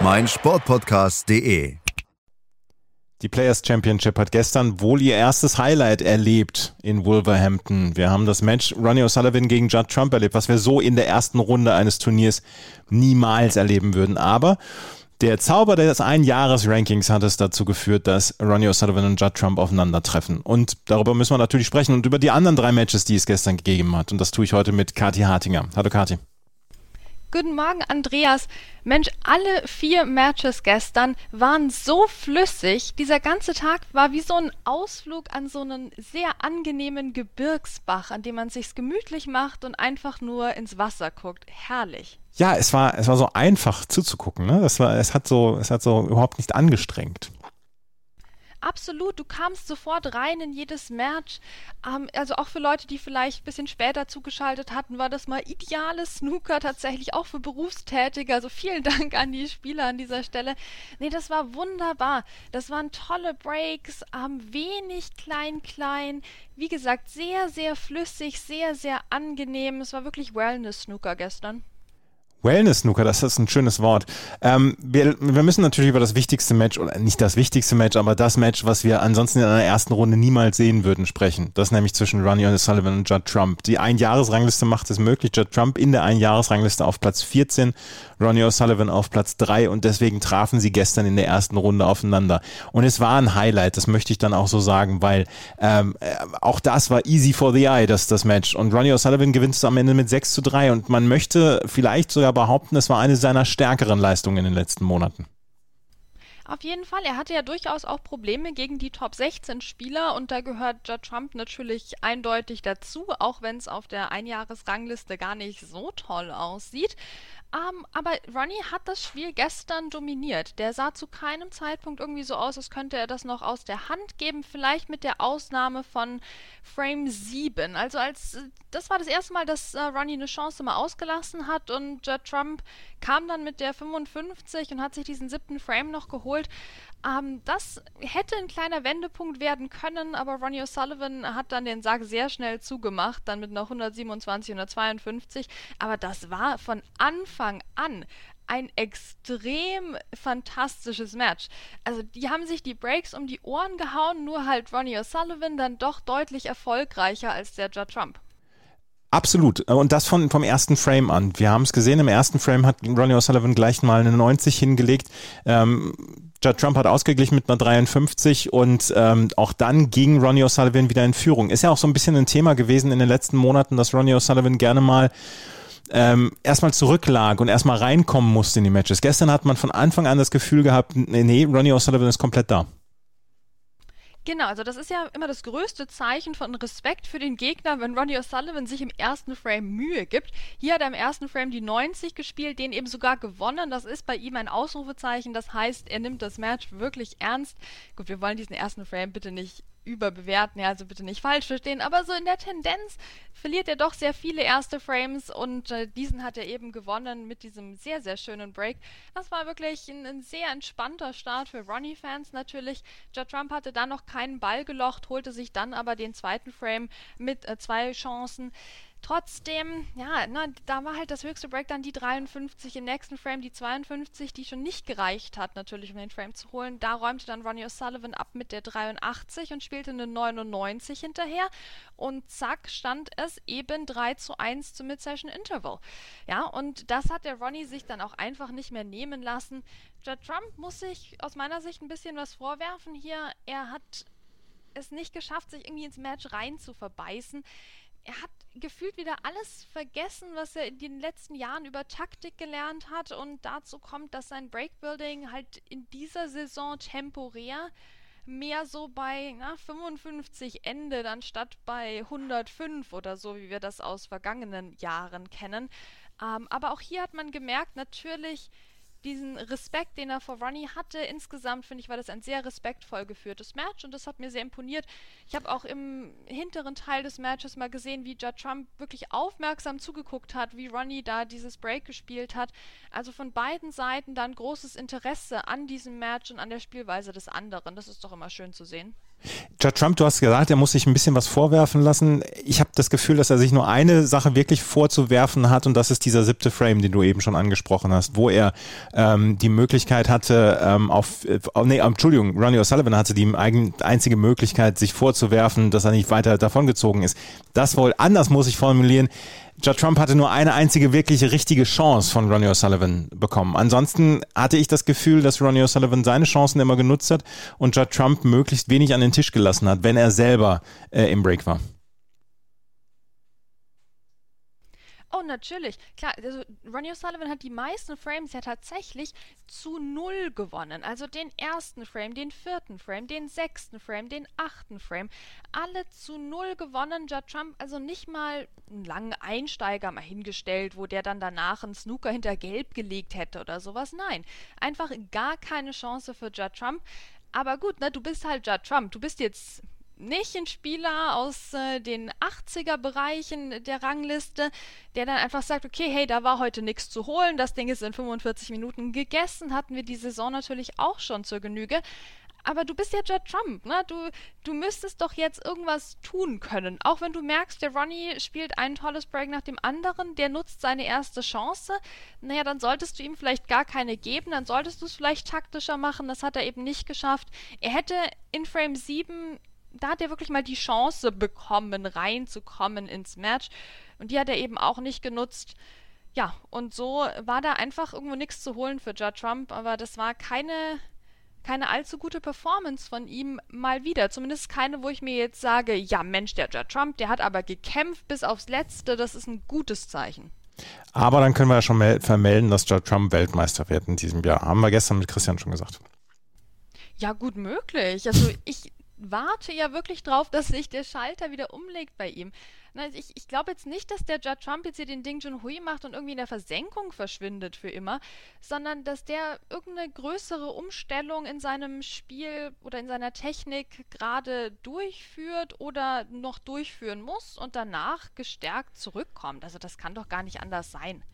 meinsportpodcast.de. Die Players Championship hat gestern wohl ihr erstes Highlight erlebt in Wolverhampton. Wir haben das Match Ronnie O'Sullivan gegen Judd Trump erlebt, was wir so in der ersten Runde eines Turniers niemals erleben würden. Aber der Zauber des Einjahres-Rankings hat es dazu geführt, dass Ronnie O'Sullivan und Judd Trump aufeinandertreffen. Und darüber müssen wir natürlich sprechen und über die anderen drei Matches, die es gestern gegeben hat. Und das tue ich heute mit Kati Hartinger. Hallo Kati. Guten Morgen, Andreas. Mensch, alle vier Matches gestern waren so flüssig. Dieser ganze Tag war wie so ein Ausflug an so einen sehr angenehmen Gebirgsbach, an dem man sich's gemütlich macht und einfach nur ins Wasser guckt. Herrlich. Ja, es war, es war so einfach zuzugucken. Ne? Das war, es hat so, es hat so überhaupt nicht angestrengt. Absolut, du kamst sofort rein in jedes Match. Ähm, also auch für Leute, die vielleicht ein bisschen später zugeschaltet hatten, war das mal ideales Snooker tatsächlich auch für Berufstätige. Also vielen Dank an die Spieler an dieser Stelle. Nee, das war wunderbar. Das waren tolle Breaks, ähm, wenig klein klein. Wie gesagt, sehr sehr flüssig, sehr sehr angenehm. Es war wirklich Wellness Snooker gestern. Wellness-Snooker, das ist ein schönes Wort. Ähm, wir, wir müssen natürlich über das wichtigste Match, oder nicht das wichtigste Match, aber das Match, was wir ansonsten in einer ersten Runde niemals sehen würden, sprechen. Das nämlich zwischen Ronnie O'Sullivan und Judd Trump. Die Einjahresrangliste macht es möglich. Judd Trump in der Einjahresrangliste auf Platz 14, Ronnie O'Sullivan auf Platz 3 und deswegen trafen sie gestern in der ersten Runde aufeinander. Und es war ein Highlight, das möchte ich dann auch so sagen, weil ähm, äh, auch das war easy for the eye, das, das Match. Und Ronnie O'Sullivan gewinnt es am Ende mit 6 zu 3 und man möchte vielleicht sogar behaupten, es war eine seiner stärkeren Leistungen in den letzten Monaten. Auf jeden Fall, er hatte ja durchaus auch Probleme gegen die Top 16 Spieler und da gehört Judd Trump natürlich eindeutig dazu, auch wenn es auf der Einjahresrangliste gar nicht so toll aussieht. Um, aber Ronnie hat das Spiel gestern dominiert. Der sah zu keinem Zeitpunkt irgendwie so aus, als könnte er das noch aus der Hand geben. Vielleicht mit der Ausnahme von Frame 7. Also als das war das erste Mal, dass uh, Ronnie eine Chance mal ausgelassen hat und Judd Trump kam dann mit der 55 und hat sich diesen siebten Frame noch geholt. Ähm, das hätte ein kleiner Wendepunkt werden können, aber Ronnie O'Sullivan hat dann den Sack sehr schnell zugemacht, dann mit noch 127, 152. Aber das war von Anfang an ein extrem fantastisches Match. Also die haben sich die Breaks um die Ohren gehauen, nur halt Ronnie O'Sullivan dann doch deutlich erfolgreicher als der Judd Trump. Absolut. Und das von, vom ersten Frame an. Wir haben es gesehen, im ersten Frame hat Ronnie O'Sullivan gleich mal eine 90 hingelegt. Ähm, Judd Trump hat ausgeglichen mit einer 53 und ähm, auch dann ging Ronnie O'Sullivan wieder in Führung. Ist ja auch so ein bisschen ein Thema gewesen in den letzten Monaten, dass Ronnie O'Sullivan gerne mal ähm, erstmal zurücklag und erstmal reinkommen musste in die Matches. Gestern hat man von Anfang an das Gefühl gehabt, nee, nee Ronnie O'Sullivan ist komplett da. Genau, also das ist ja immer das größte Zeichen von Respekt für den Gegner, wenn Ronnie O'Sullivan sich im ersten Frame Mühe gibt. Hier hat er im ersten Frame die 90 gespielt, den eben sogar gewonnen. Das ist bei ihm ein Ausrufezeichen. Das heißt, er nimmt das Match wirklich ernst. Gut, wir wollen diesen ersten Frame bitte nicht überbewerten, ja, also bitte nicht falsch verstehen, aber so in der Tendenz verliert er doch sehr viele erste Frames und äh, diesen hat er eben gewonnen mit diesem sehr, sehr schönen Break. Das war wirklich ein, ein sehr entspannter Start für Ronnie-Fans natürlich. Judd Trump hatte dann noch keinen Ball gelocht, holte sich dann aber den zweiten Frame mit äh, zwei Chancen. Trotzdem, ja, na, da war halt das höchste Break dann die 53, im nächsten Frame die 52, die schon nicht gereicht hat, natürlich, um den Frame zu holen. Da räumte dann Ronnie O'Sullivan ab mit der 83 und spielte eine 99 hinterher. Und zack, stand es eben 3 zu 1 zum Mid-Session Interval. Ja, und das hat der Ronnie sich dann auch einfach nicht mehr nehmen lassen. Judd Trump muss sich aus meiner Sicht ein bisschen was vorwerfen hier. Er hat es nicht geschafft, sich irgendwie ins Match rein zu verbeißen er hat gefühlt wieder alles vergessen, was er in den letzten Jahren über Taktik gelernt hat und dazu kommt, dass sein Breakbuilding halt in dieser Saison temporär mehr so bei na, 55 endet, anstatt bei 105 oder so, wie wir das aus vergangenen Jahren kennen. Ähm, aber auch hier hat man gemerkt, natürlich diesen Respekt, den er vor Ronnie hatte. Insgesamt finde ich, war das ein sehr respektvoll geführtes Match und das hat mir sehr imponiert. Ich habe auch im hinteren Teil des Matches mal gesehen, wie Judd Trump wirklich aufmerksam zugeguckt hat, wie Ronnie da dieses Break gespielt hat. Also von beiden Seiten dann großes Interesse an diesem Match und an der Spielweise des anderen. Das ist doch immer schön zu sehen. Judd Trump, du hast gesagt, er muss sich ein bisschen was vorwerfen lassen. Ich habe das Gefühl, dass er sich nur eine Sache wirklich vorzuwerfen hat und das ist dieser siebte Frame, den du eben schon angesprochen hast, wo er ähm, die Möglichkeit hatte, ähm, auf, äh, nee, Entschuldigung, Ronnie O'Sullivan hatte die einzige Möglichkeit, sich vorzuwerfen, dass er nicht weiter davongezogen ist. Das wohl anders muss ich formulieren. Judd Trump hatte nur eine einzige wirkliche richtige Chance von Ronnie O'Sullivan bekommen. Ansonsten hatte ich das Gefühl, dass Ronnie O'Sullivan seine Chancen immer genutzt hat und Judd Trump möglichst wenig an den Tisch gelassen hat, wenn er selber äh, im Break war. Oh, natürlich. Klar, also Ronnie O'Sullivan hat die meisten Frames ja tatsächlich zu null gewonnen. Also den ersten Frame, den vierten Frame, den sechsten Frame, den achten Frame. Alle zu null gewonnen. Judd Trump also nicht mal einen langen Einsteiger mal hingestellt, wo der dann danach einen Snooker hinter Gelb gelegt hätte oder sowas. Nein, einfach gar keine Chance für Judd Trump. Aber gut, ne, du bist halt Judd Trump. Du bist jetzt nicht ein Spieler aus äh, den 80er-Bereichen der Rangliste, der dann einfach sagt, okay, hey, da war heute nichts zu holen, das Ding ist in 45 Minuten gegessen, hatten wir die Saison natürlich auch schon zur Genüge. Aber du bist ja Judd Trump, ne? Du, du müsstest doch jetzt irgendwas tun können. Auch wenn du merkst, der Ronnie spielt ein tolles Break nach dem anderen, der nutzt seine erste Chance. Naja, dann solltest du ihm vielleicht gar keine geben, dann solltest du es vielleicht taktischer machen. Das hat er eben nicht geschafft. Er hätte in Frame 7 da hat er wirklich mal die Chance bekommen, reinzukommen ins Match. Und die hat er eben auch nicht genutzt. Ja, und so war da einfach irgendwo nichts zu holen für Judd Trump, aber das war keine, keine allzu gute Performance von ihm mal wieder. Zumindest keine, wo ich mir jetzt sage, ja Mensch, der Judd Trump, der hat aber gekämpft bis aufs Letzte, das ist ein gutes Zeichen. Aber dann können wir ja schon vermelden, dass Judd Trump Weltmeister wird in diesem Jahr. Haben wir gestern mit Christian schon gesagt. Ja, gut möglich. Also ich warte ja wirklich drauf, dass sich der Schalter wieder umlegt bei ihm. Ich, ich glaube jetzt nicht, dass der Judd Trump jetzt hier den Ding Junhui macht und irgendwie in der Versenkung verschwindet für immer, sondern dass der irgendeine größere Umstellung in seinem Spiel oder in seiner Technik gerade durchführt oder noch durchführen muss und danach gestärkt zurückkommt. Also das kann doch gar nicht anders sein.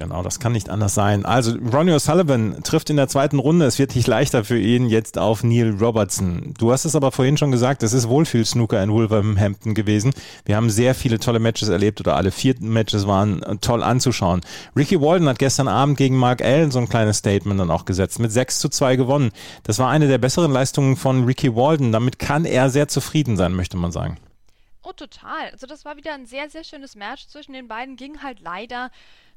Genau, das kann nicht anders sein. Also Ronnie O'Sullivan trifft in der zweiten Runde. Es wird nicht leichter für ihn jetzt auf Neil Robertson. Du hast es aber vorhin schon gesagt, es ist Wohlfühl-Snooker in Wolverhampton gewesen. Wir haben sehr viele tolle Matches erlebt oder alle vier Matches waren toll anzuschauen. Ricky Walden hat gestern Abend gegen Mark Allen so ein kleines Statement dann auch gesetzt. Mit 6 zu 2 gewonnen. Das war eine der besseren Leistungen von Ricky Walden. Damit kann er sehr zufrieden sein, möchte man sagen. Oh, total. Also das war wieder ein sehr, sehr schönes Match zwischen den beiden. Ging halt leider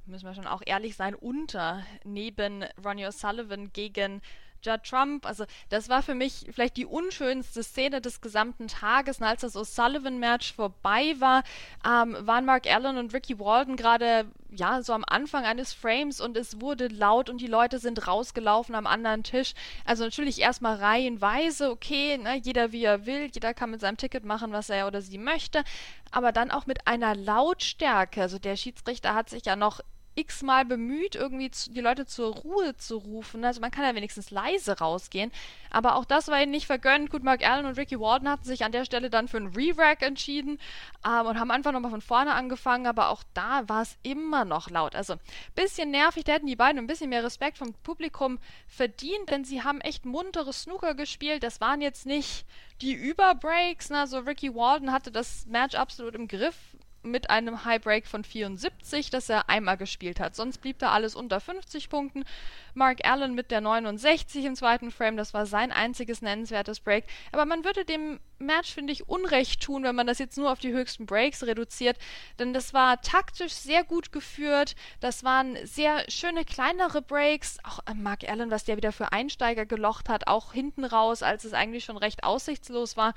müssen wir schon auch ehrlich sein, unter neben Ronnie O'Sullivan gegen Judd Trump. Also das war für mich vielleicht die unschönste Szene des gesamten Tages. Und als das O'Sullivan-Match vorbei war, ähm, waren Mark Allen und Ricky Walden gerade ja so am Anfang eines Frames und es wurde laut und die Leute sind rausgelaufen am anderen Tisch. Also natürlich erstmal reihenweise, okay, ne, jeder wie er will, jeder kann mit seinem Ticket machen, was er oder sie möchte, aber dann auch mit einer Lautstärke. Also der Schiedsrichter hat sich ja noch x-mal bemüht, irgendwie zu, die Leute zur Ruhe zu rufen. Also man kann ja wenigstens leise rausgehen. Aber auch das war ihnen nicht vergönnt. Gut, Mark Allen und Ricky Walden hatten sich an der Stelle dann für einen Re-Rack entschieden ähm, und haben einfach nochmal von vorne angefangen. Aber auch da war es immer noch laut. Also bisschen nervig. Da hätten die beiden ein bisschen mehr Respekt vom Publikum verdient, denn sie haben echt muntere Snooker gespielt. Das waren jetzt nicht die Überbreaks. Ne? Also Ricky Walden hatte das Match absolut im Griff mit einem High Break von 74, das er einmal gespielt hat. Sonst blieb da alles unter 50 Punkten. Mark Allen mit der 69 im zweiten Frame, das war sein einziges nennenswertes Break. Aber man würde dem Match, finde ich, Unrecht tun, wenn man das jetzt nur auf die höchsten Breaks reduziert. Denn das war taktisch sehr gut geführt. Das waren sehr schöne kleinere Breaks. Auch äh, Mark Allen, was der wieder für Einsteiger gelocht hat, auch hinten raus, als es eigentlich schon recht aussichtslos war.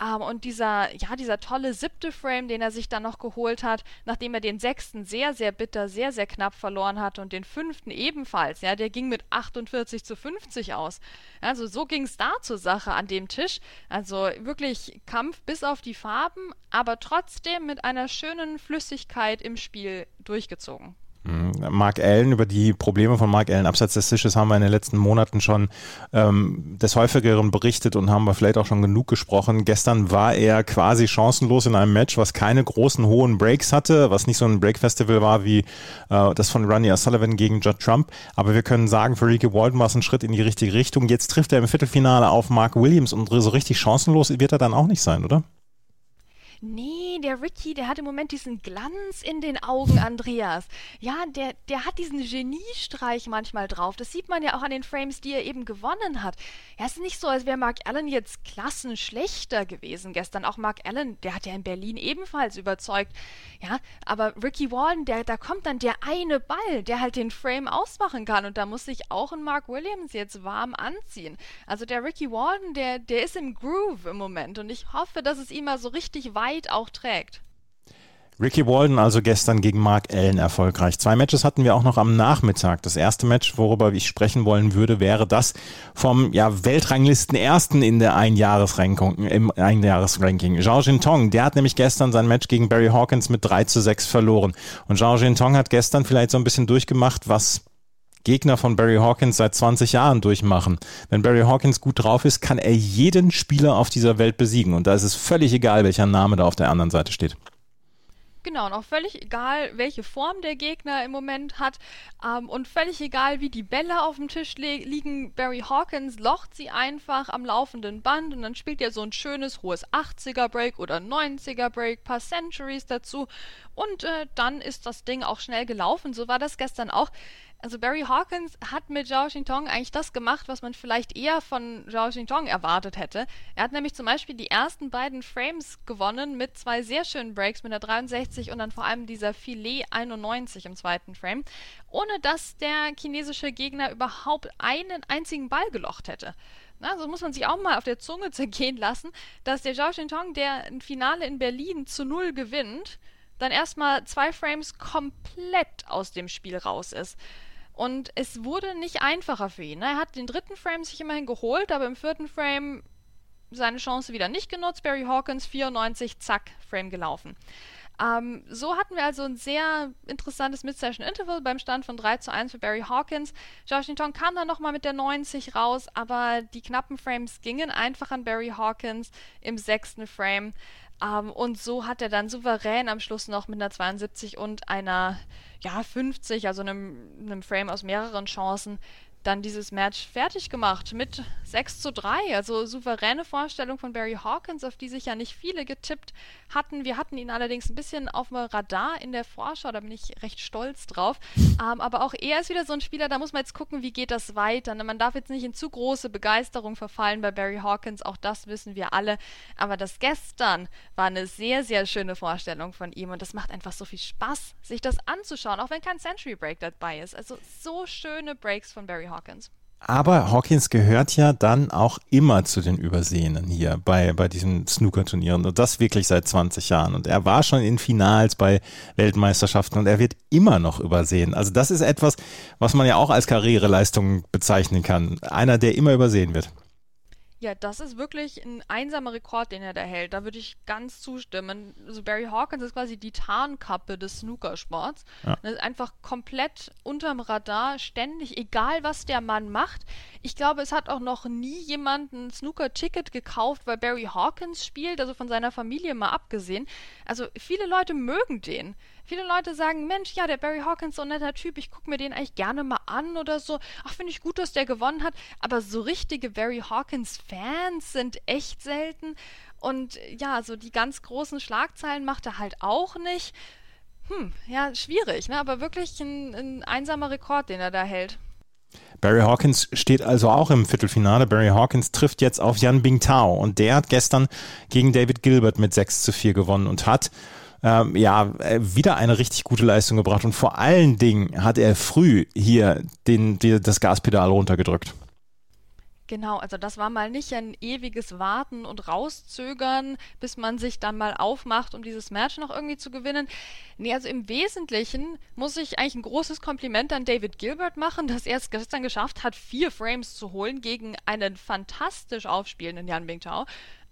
Ähm, und dieser, ja, dieser tolle siebte Frame, den er sich dann noch geholt hat, nachdem er den sechsten sehr, sehr bitter, sehr, sehr knapp verloren hatte und den fünften ebenfalls. Ja, der ging ging mit 48 zu 50 aus. Also so ging es da zur Sache an dem Tisch. Also wirklich Kampf bis auf die Farben, aber trotzdem mit einer schönen Flüssigkeit im Spiel durchgezogen. Mhm. Mark Allen, über die Probleme von Mark Allen abseits des Tisches haben wir in den letzten Monaten schon ähm, des häufigeren berichtet und haben wir vielleicht auch schon genug gesprochen. Gestern war er quasi chancenlos in einem Match, was keine großen hohen Breaks hatte, was nicht so ein Break-Festival war wie äh, das von Ronnie O'Sullivan gegen Judd Trump. Aber wir können sagen, für Ricky Walton war es ein Schritt in die richtige Richtung. Jetzt trifft er im Viertelfinale auf Mark Williams und so richtig chancenlos wird er dann auch nicht sein, oder? Nee, der Ricky, der hat im Moment diesen Glanz in den Augen, Andreas. Ja, der, der hat diesen Geniestreich manchmal drauf. Das sieht man ja auch an den Frames, die er eben gewonnen hat. Ja, es ist nicht so, als wäre Mark Allen jetzt klassenschlechter gewesen gestern. Auch Mark Allen, der hat ja in Berlin ebenfalls überzeugt. Ja, aber Ricky Walden, der, da kommt dann der eine Ball, der halt den Frame ausmachen kann. Und da muss sich auch ein Mark Williams jetzt warm anziehen. Also der Ricky Walden, der, der ist im Groove im Moment. Und ich hoffe, dass es ihm mal so richtig weit weit auch trägt. Ricky Walden also gestern gegen Mark Allen erfolgreich. Zwei Matches hatten wir auch noch am Nachmittag. Das erste Match, worüber ich sprechen wollen würde, wäre das vom ja, Weltranglisten Ersten in der Einjahresranking, im Einjahresranking. Zhao Jintong, der hat nämlich gestern sein Match gegen Barry Hawkins mit 3 zu 6 verloren. Und Zhao Jintong hat gestern vielleicht so ein bisschen durchgemacht, was Gegner von Barry Hawkins seit 20 Jahren durchmachen. Wenn Barry Hawkins gut drauf ist, kann er jeden Spieler auf dieser Welt besiegen. Und da ist es völlig egal, welcher Name da auf der anderen Seite steht. Genau, und auch völlig egal, welche Form der Gegner im Moment hat ähm, und völlig egal, wie die Bälle auf dem Tisch liegen. Barry Hawkins locht sie einfach am laufenden Band und dann spielt er so ein schönes hohes 80er Break oder 90er Break, paar Centuries dazu und äh, dann ist das Ding auch schnell gelaufen. So war das gestern auch. Also Barry Hawkins hat mit Zhao Xintong eigentlich das gemacht, was man vielleicht eher von Zhao Xintong erwartet hätte. Er hat nämlich zum Beispiel die ersten beiden Frames gewonnen mit zwei sehr schönen Breaks mit der 63 und dann vor allem dieser Filet 91 im zweiten Frame, ohne dass der chinesische Gegner überhaupt einen einzigen Ball gelocht hätte. Na, so muss man sich auch mal auf der Zunge zergehen lassen, dass der Zhao Xintong, der ein Finale in Berlin zu null gewinnt, dann erstmal zwei Frames komplett aus dem Spiel raus ist. Und es wurde nicht einfacher für ihn. Er hat den dritten Frame sich immerhin geholt, aber im vierten Frame seine Chance wieder nicht genutzt. Barry Hawkins 94, zack, Frame gelaufen. Ähm, so hatten wir also ein sehr interessantes Mid-Session-Interval beim Stand von 3 zu 1 für Barry Hawkins. Josh Newton kam dann nochmal mit der 90 raus, aber die knappen Frames gingen einfach an Barry Hawkins im sechsten Frame. Ähm, und so hat er dann souverän am Schluss noch mit einer 72 und einer ja, 50, also einem, einem Frame aus mehreren Chancen, dann dieses Match fertig gemacht mit 6 zu 3. Also souveräne Vorstellung von Barry Hawkins, auf die sich ja nicht viele getippt hatten. Wir hatten ihn allerdings ein bisschen auf dem Radar in der Vorschau, da bin ich recht stolz drauf. Ähm, aber auch er ist wieder so ein Spieler, da muss man jetzt gucken, wie geht das weiter. Man darf jetzt nicht in zu große Begeisterung verfallen bei Barry Hawkins, auch das wissen wir alle. Aber das gestern war eine sehr, sehr schöne Vorstellung von ihm und das macht einfach so viel Spaß, sich das anzuschauen, auch wenn kein Century Break dabei ist. Also so schöne Breaks von Barry Hawkins. Aber Hawkins gehört ja dann auch immer zu den Übersehenen hier bei, bei diesen Snooker-Turnieren und das wirklich seit 20 Jahren. Und er war schon in Finals bei Weltmeisterschaften und er wird immer noch übersehen. Also das ist etwas, was man ja auch als Karriereleistung bezeichnen kann. Einer, der immer übersehen wird. Ja, das ist wirklich ein einsamer Rekord, den er da hält. Da würde ich ganz zustimmen. Also Barry Hawkins ist quasi die Tarnkappe des Snookersports. Ja. Das ist einfach komplett unterm Radar, ständig, egal was der Mann macht. Ich glaube, es hat auch noch nie jemand ein Snooker-Ticket gekauft, weil Barry Hawkins spielt, also von seiner Familie mal abgesehen. Also viele Leute mögen den. Viele Leute sagen, Mensch, ja, der Barry Hawkins so ein netter Typ, ich gucke mir den eigentlich gerne mal an oder so. Ach, finde ich gut, dass der gewonnen hat. Aber so richtige Barry Hawkins-Fans sind echt selten. Und ja, so die ganz großen Schlagzeilen macht er halt auch nicht. Hm, ja, schwierig, ne? Aber wirklich ein, ein einsamer Rekord, den er da hält. Barry Hawkins steht also auch im Viertelfinale. Barry Hawkins trifft jetzt auf Yan Bingtao und der hat gestern gegen David Gilbert mit 6 zu 4 gewonnen und hat ähm, ja, äh, wieder eine richtig gute Leistung gebracht und vor allen Dingen hat er früh hier den, die, das Gaspedal runtergedrückt. Genau, also das war mal nicht ein ewiges Warten und Rauszögern, bis man sich dann mal aufmacht, um dieses Match noch irgendwie zu gewinnen. Nee, also im Wesentlichen muss ich eigentlich ein großes Kompliment an David Gilbert machen, dass er es gestern geschafft hat, vier Frames zu holen gegen einen fantastisch aufspielenden Jan Bingtao.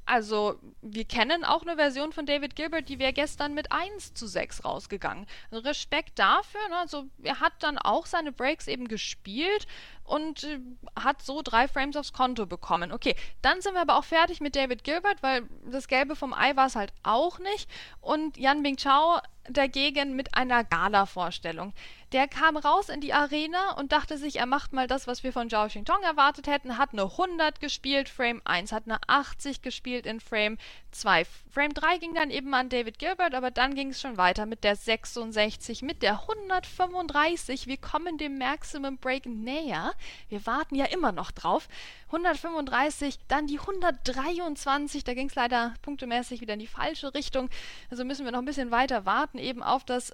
Also, wir kennen auch eine Version von David Gilbert, die wäre gestern mit 1 zu 6 rausgegangen. Respekt dafür. Ne? Also, er hat dann auch seine Breaks eben gespielt und äh, hat so drei Frames aufs Konto bekommen. Okay, dann sind wir aber auch fertig mit David Gilbert, weil das Gelbe vom Ei war es halt auch nicht. Und Yan Bing Chao dagegen mit einer Gala-Vorstellung. Der kam raus in die Arena und dachte sich, er macht mal das, was wir von Zhao Xingtong erwartet hätten, hat eine 100 gespielt, Frame 1, hat eine 80 gespielt in Frame 2. Frame 3 ging dann eben an David Gilbert, aber dann ging es schon weiter mit der 66, mit der 135. Wir kommen dem Maximum Break näher. Wir warten ja immer noch drauf. 135, dann die 123, da ging es leider punktemäßig wieder in die falsche Richtung. Also müssen wir noch ein bisschen weiter warten, eben auf das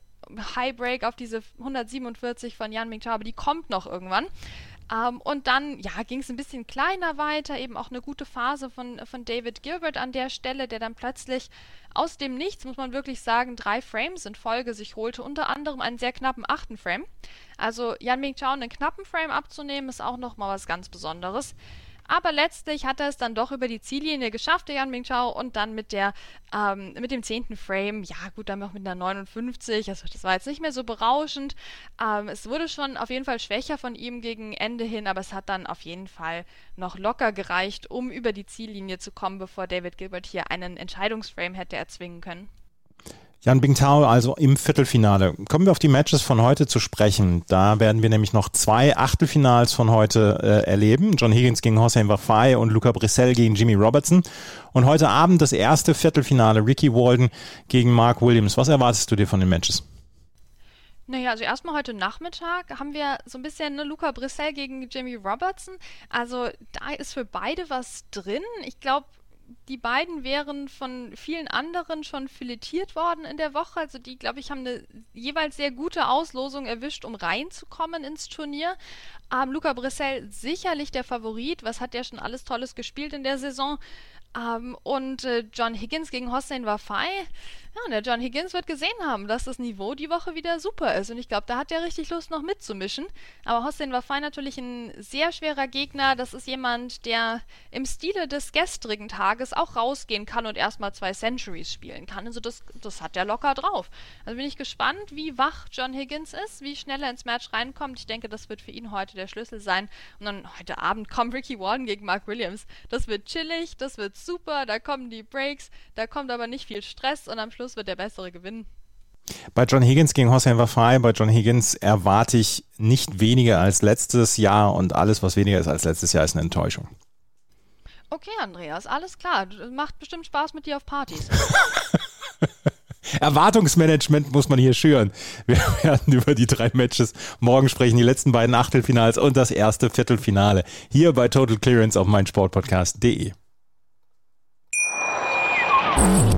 High Break auf diese 147 von Yan Mingchao, aber die kommt noch irgendwann. Ähm, und dann, ja, ging es ein bisschen kleiner weiter, eben auch eine gute Phase von, von David Gilbert an der Stelle, der dann plötzlich aus dem Nichts, muss man wirklich sagen, drei Frames in Folge sich holte, unter anderem einen sehr knappen achten Frame. Also Yan Mingchao einen knappen Frame abzunehmen, ist auch nochmal was ganz Besonderes. Aber letztlich hat er es dann doch über die Ziellinie geschafft, der Yan Mingchao, und dann mit der, ähm, mit dem zehnten Frame, ja gut, dann noch mit einer 59, also das war jetzt nicht mehr so berauschend. Ähm, es wurde schon auf jeden Fall schwächer von ihm gegen Ende hin, aber es hat dann auf jeden Fall noch locker gereicht, um über die Ziellinie zu kommen, bevor David Gilbert hier einen Entscheidungsframe hätte erzwingen können. Jan Bingtao also im Viertelfinale. Kommen wir auf die Matches von heute zu sprechen. Da werden wir nämlich noch zwei Achtelfinals von heute äh, erleben. John Higgins gegen Hossein Wafai und Luca Brissell gegen Jimmy Robertson. Und heute Abend das erste Viertelfinale. Ricky Walden gegen Mark Williams. Was erwartest du dir von den Matches? Naja, also erstmal heute Nachmittag haben wir so ein bisschen ne, Luca Brissell gegen Jimmy Robertson. Also da ist für beide was drin. Ich glaube, die beiden wären von vielen anderen schon filetiert worden in der Woche. Also die, glaube ich, haben eine jeweils sehr gute Auslosung erwischt, um reinzukommen ins Turnier. Ähm, Luca Brissell sicherlich der Favorit. Was hat der schon alles Tolles gespielt in der Saison? Ähm, und äh, John Higgins gegen Hossein Wafai. Ja, der John Higgins wird gesehen haben, dass das Niveau die Woche wieder super ist. Und ich glaube, da hat er richtig Lust, noch mitzumischen. Aber Hossein Wafai natürlich ein sehr schwerer Gegner. Das ist jemand, der im Stile des gestrigen Tages auch rausgehen kann und erstmal zwei Centuries spielen kann. Also das, das hat er locker drauf. Also bin ich gespannt, wie wach John Higgins ist, wie schnell er ins Match reinkommt. Ich denke, das wird für ihn heute der Schlüssel sein. Und dann heute Abend kommt Ricky Warden gegen Mark Williams. Das wird chillig, das wird super, da kommen die Breaks, da kommt aber nicht viel Stress und am Schluss wird der Bessere gewinnen. Bei John Higgins gegen Hossein Wafai, bei John Higgins erwarte ich nicht weniger als letztes Jahr und alles, was weniger ist als letztes Jahr, ist eine Enttäuschung. Okay, Andreas, alles klar. Macht bestimmt Spaß mit dir auf Partys. Erwartungsmanagement muss man hier schüren. Wir werden über die drei Matches morgen sprechen, die letzten beiden Achtelfinals und das erste Viertelfinale hier bei Total Clearance auf meinsportpodcast.de.